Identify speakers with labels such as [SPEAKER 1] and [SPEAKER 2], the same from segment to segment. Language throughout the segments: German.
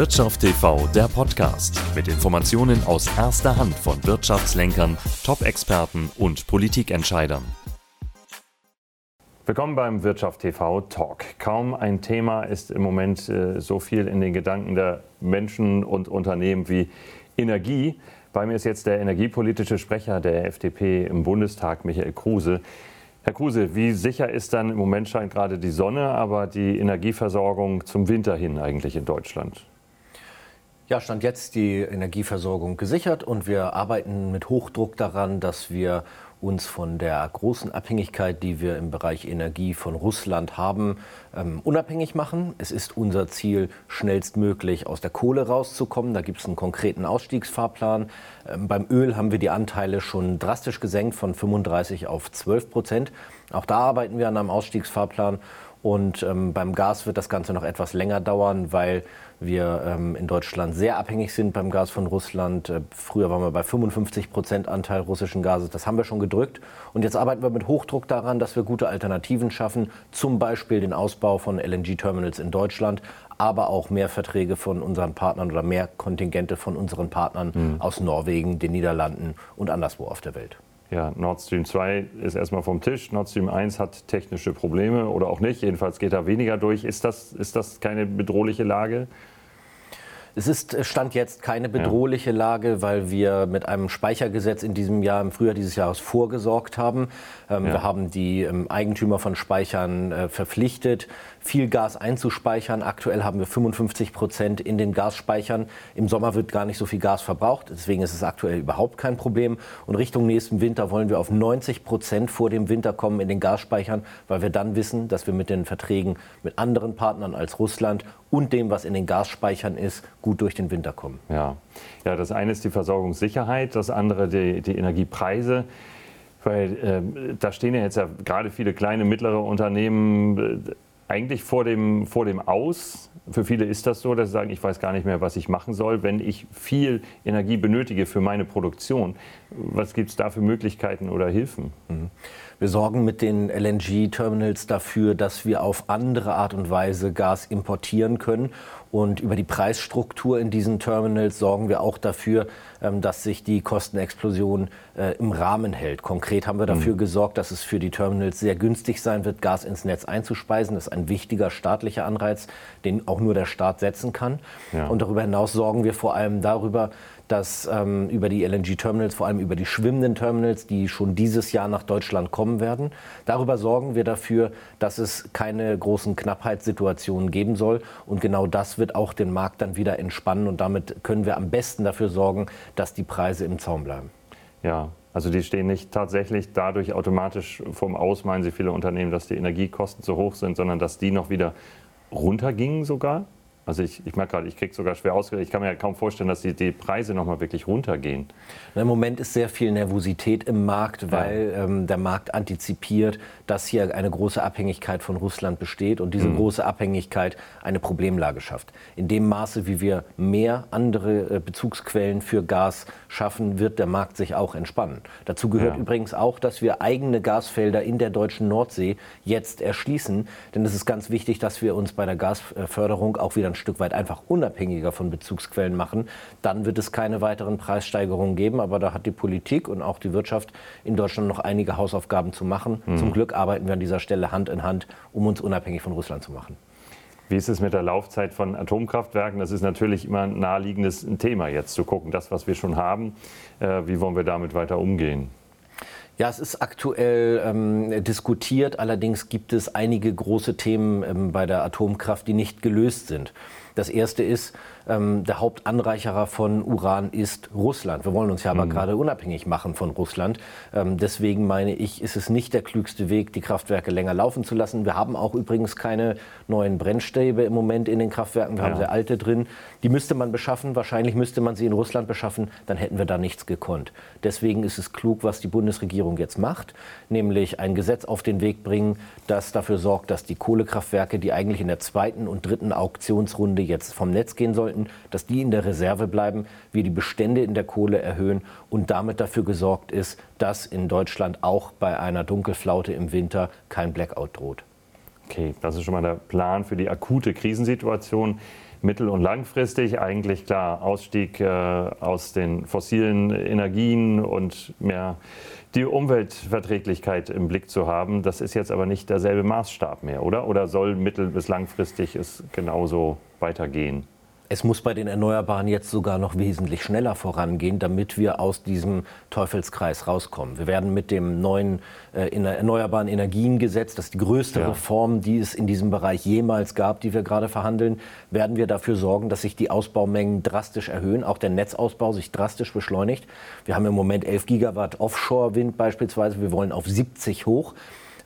[SPEAKER 1] Wirtschaft TV, der Podcast mit Informationen aus erster Hand von Wirtschaftslenkern, Top-Experten und Politikentscheidern.
[SPEAKER 2] Willkommen beim Wirtschaft TV Talk. Kaum ein Thema ist im Moment äh, so viel in den Gedanken der Menschen und Unternehmen wie Energie. Bei mir ist jetzt der energiepolitische Sprecher der FDP im Bundestag, Michael Kruse. Herr Kruse, wie sicher ist dann im Moment scheint gerade die Sonne, aber die Energieversorgung zum Winter hin eigentlich in Deutschland?
[SPEAKER 3] Ja, stand jetzt die Energieversorgung gesichert und wir arbeiten mit Hochdruck daran, dass wir uns von der großen Abhängigkeit, die wir im Bereich Energie von Russland haben, ähm, unabhängig machen. Es ist unser Ziel, schnellstmöglich aus der Kohle rauszukommen. Da gibt es einen konkreten Ausstiegsfahrplan. Ähm, beim Öl haben wir die Anteile schon drastisch gesenkt von 35 auf 12 Prozent. Auch da arbeiten wir an einem Ausstiegsfahrplan. Und ähm, beim Gas wird das Ganze noch etwas länger dauern, weil wir ähm, in Deutschland sehr abhängig sind beim Gas von Russland. Äh, früher waren wir bei 55 Prozent Anteil russischen Gases. Das haben wir schon gedrückt. Und jetzt arbeiten wir mit Hochdruck daran, dass wir gute Alternativen schaffen. Zum Beispiel den Ausbau von LNG-Terminals in Deutschland, aber auch mehr Verträge von unseren Partnern oder mehr Kontingente von unseren Partnern mhm. aus Norwegen, den Niederlanden und anderswo auf der Welt.
[SPEAKER 2] Ja, Nord Stream 2 ist erstmal vom Tisch. Nord Stream 1 hat technische Probleme oder auch nicht. Jedenfalls geht da weniger durch. Ist das, ist das keine bedrohliche Lage?
[SPEAKER 3] Es ist äh, Stand jetzt keine bedrohliche Lage, weil wir mit einem Speichergesetz in diesem Jahr, im Frühjahr dieses Jahres vorgesorgt haben. Ähm, ja. Wir haben die ähm, Eigentümer von Speichern äh, verpflichtet, viel Gas einzuspeichern. Aktuell haben wir 55 Prozent in den Gasspeichern. Im Sommer wird gar nicht so viel Gas verbraucht. Deswegen ist es aktuell überhaupt kein Problem. Und Richtung nächsten Winter wollen wir auf 90 Prozent vor dem Winter kommen in den Gasspeichern, weil wir dann wissen, dass wir mit den Verträgen mit anderen Partnern als Russland und dem, was in den Gasspeichern ist, gut durch den Winter kommen.
[SPEAKER 2] Ja, ja das eine ist die Versorgungssicherheit, das andere die, die Energiepreise. Weil äh, da stehen ja jetzt ja gerade viele kleine, mittlere Unternehmen äh, eigentlich vor dem, vor dem Aus. Für viele ist das so, dass sie sagen, ich weiß gar nicht mehr, was ich machen soll, wenn ich viel Energie benötige für meine Produktion. Was gibt es da für Möglichkeiten oder Hilfen?
[SPEAKER 3] Mhm. Wir sorgen mit den LNG-Terminals dafür, dass wir auf andere Art und Weise Gas importieren können. Und über die Preisstruktur in diesen Terminals sorgen wir auch dafür, ähm, dass sich die Kostenexplosion äh, im Rahmen hält. Konkret haben wir dafür mhm. gesorgt, dass es für die Terminals sehr günstig sein wird, Gas ins Netz einzuspeisen. Das ist ein wichtiger staatlicher Anreiz, den auch nur der Staat setzen kann. Ja. Und darüber hinaus sorgen wir vor allem darüber, dass ähm, über die LNG-Terminals, vor allem über die schwimmenden Terminals, die schon dieses Jahr nach Deutschland kommen werden, darüber sorgen wir dafür, dass es keine großen Knappheitssituationen geben soll. Und genau das wird auch den Markt dann wieder entspannen. Und damit können wir am besten dafür sorgen, dass die Preise im Zaum bleiben.
[SPEAKER 2] Ja, also die stehen nicht tatsächlich dadurch automatisch vom Aus, meinen Sie viele Unternehmen, dass die Energiekosten zu hoch sind, sondern dass die noch wieder runtergingen sogar? Also ich, ich merke gerade, ich kriege sogar schwer ausgerechnet. Ich kann mir ja kaum vorstellen, dass die, die Preise nochmal wirklich runtergehen.
[SPEAKER 3] Im Moment ist sehr viel Nervosität im Markt, weil ja. ähm, der Markt antizipiert, dass hier eine große Abhängigkeit von Russland besteht und diese mhm. große Abhängigkeit eine Problemlage schafft. In dem Maße, wie wir mehr andere äh, Bezugsquellen für Gas schaffen, wird der Markt sich auch entspannen. Dazu gehört ja. übrigens auch, dass wir eigene Gasfelder in der deutschen Nordsee jetzt erschließen. Denn es ist ganz wichtig, dass wir uns bei der Gasförderung auch wieder ein Stück weit einfach unabhängiger von Bezugsquellen machen, dann wird es keine weiteren Preissteigerungen geben. Aber da hat die Politik und auch die Wirtschaft in Deutschland noch einige Hausaufgaben zu machen. Mhm. Zum Glück arbeiten wir an dieser Stelle Hand in Hand, um uns unabhängig von Russland zu machen.
[SPEAKER 2] Wie ist es mit der Laufzeit von Atomkraftwerken? Das ist natürlich immer ein naheliegendes Thema jetzt zu gucken, das, was wir schon haben. Äh, wie wollen wir damit weiter umgehen?
[SPEAKER 3] Ja, es ist aktuell ähm, diskutiert. Allerdings gibt es einige große Themen ähm, bei der Atomkraft, die nicht gelöst sind. Das erste ist, ähm, der Hauptanreicherer von Uran ist Russland. Wir wollen uns ja aber mhm. gerade unabhängig machen von Russland. Ähm, deswegen meine ich, ist es nicht der klügste Weg, die Kraftwerke länger laufen zu lassen. Wir haben auch übrigens keine neuen Brennstäbe im Moment in den Kraftwerken. Wir ja. haben sehr alte drin. Die müsste man beschaffen. Wahrscheinlich müsste man sie in Russland beschaffen. Dann hätten wir da nichts gekonnt. Deswegen ist es klug, was die Bundesregierung jetzt macht, nämlich ein Gesetz auf den Weg bringen, das dafür sorgt, dass die Kohlekraftwerke, die eigentlich in der zweiten und dritten Auktionsrunde jetzt vom Netz gehen sollten, dass die in der Reserve bleiben, wir die Bestände in der Kohle erhöhen und damit dafür gesorgt ist, dass in Deutschland auch bei einer Dunkelflaute im Winter kein Blackout droht.
[SPEAKER 2] Okay, das ist schon mal der Plan für die akute Krisensituation. Mittel- und langfristig eigentlich klar Ausstieg äh, aus den fossilen Energien und mehr die Umweltverträglichkeit im Blick zu haben. Das ist jetzt aber nicht derselbe Maßstab mehr, oder? Oder soll mittel- bis langfristig es genauso weitergehen?
[SPEAKER 3] Es muss bei den Erneuerbaren jetzt sogar noch wesentlich schneller vorangehen, damit wir aus diesem Teufelskreis rauskommen. Wir werden mit dem neuen äh, Erneuerbaren Energiengesetz, das ist die größte ja. Reform, die es in diesem Bereich jemals gab, die wir gerade verhandeln, werden wir dafür sorgen, dass sich die Ausbaumengen drastisch erhöhen, auch der Netzausbau sich drastisch beschleunigt. Wir haben im Moment 11 Gigawatt Offshore-Wind beispielsweise. Wir wollen auf 70 hoch.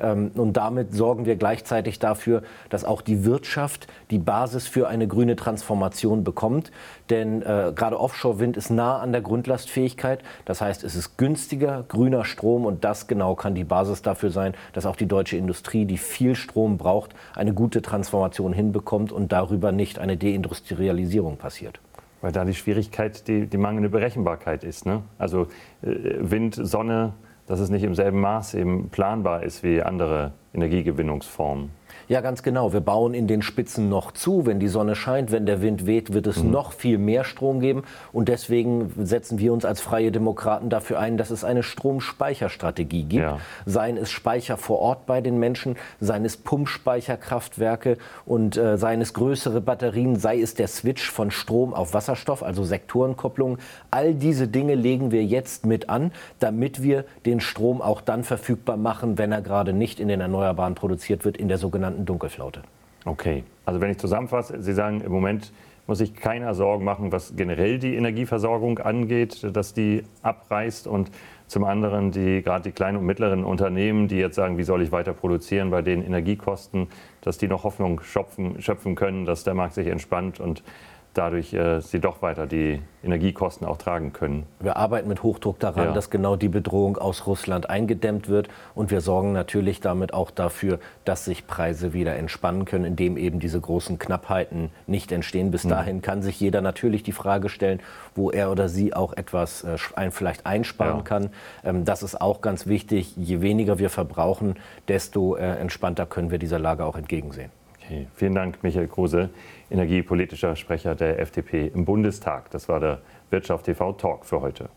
[SPEAKER 3] Ähm, und damit sorgen wir gleichzeitig dafür, dass auch die Wirtschaft die Basis für eine grüne Transformation bekommt. Denn äh, gerade Offshore-Wind ist nah an der Grundlastfähigkeit. Das heißt, es ist günstiger, grüner Strom und das genau kann die Basis dafür sein, dass auch die deutsche Industrie, die viel Strom braucht, eine gute Transformation hinbekommt und darüber nicht eine Deindustrialisierung passiert.
[SPEAKER 2] Weil da die Schwierigkeit die, die mangelnde Berechenbarkeit ist. Ne? Also äh, Wind, Sonne, dass es nicht im selben Maß eben planbar ist wie andere Energiegewinnungsformen.
[SPEAKER 3] Ja, ganz genau. Wir bauen in den Spitzen noch zu. Wenn die Sonne scheint, wenn der Wind weht, wird es mhm. noch viel mehr Strom geben. Und deswegen setzen wir uns als Freie Demokraten dafür ein, dass es eine Stromspeicherstrategie gibt. Ja. Seien es Speicher vor Ort bei den Menschen, seien es Pumpspeicherkraftwerke und äh, seien es größere Batterien, sei es der Switch von Strom auf Wasserstoff, also Sektorenkopplung. All diese Dinge legen wir jetzt mit an, damit wir den Strom auch dann verfügbar machen, wenn er gerade nicht in den Erneuerbaren produziert wird, in der sogenannten sogenannten Dunkelflaute.
[SPEAKER 2] Okay, also wenn ich zusammenfasse, Sie sagen, im Moment muss sich keiner Sorgen machen, was generell die Energieversorgung angeht, dass die abreißt und zum anderen die gerade die kleinen und mittleren Unternehmen, die jetzt sagen, wie soll ich weiter produzieren bei den Energiekosten, dass die noch Hoffnung schöpfen, schöpfen können, dass der Markt sich entspannt und dadurch äh, sie doch weiter die Energiekosten auch tragen können.
[SPEAKER 3] Wir arbeiten mit Hochdruck daran, ja. dass genau die Bedrohung aus Russland eingedämmt wird. Und wir sorgen natürlich damit auch dafür, dass sich Preise wieder entspannen können, indem eben diese großen Knappheiten nicht entstehen. Bis mhm. dahin kann sich jeder natürlich die Frage stellen, wo er oder sie auch etwas äh, ein, vielleicht einsparen ja. kann. Ähm, das ist auch ganz wichtig. Je weniger wir verbrauchen, desto äh, entspannter können wir dieser Lage auch entgegensehen.
[SPEAKER 2] Okay. Vielen Dank, Michael Kruse, energiepolitischer Sprecher der FDP im Bundestag. Das war der Wirtschaft TV Talk für heute.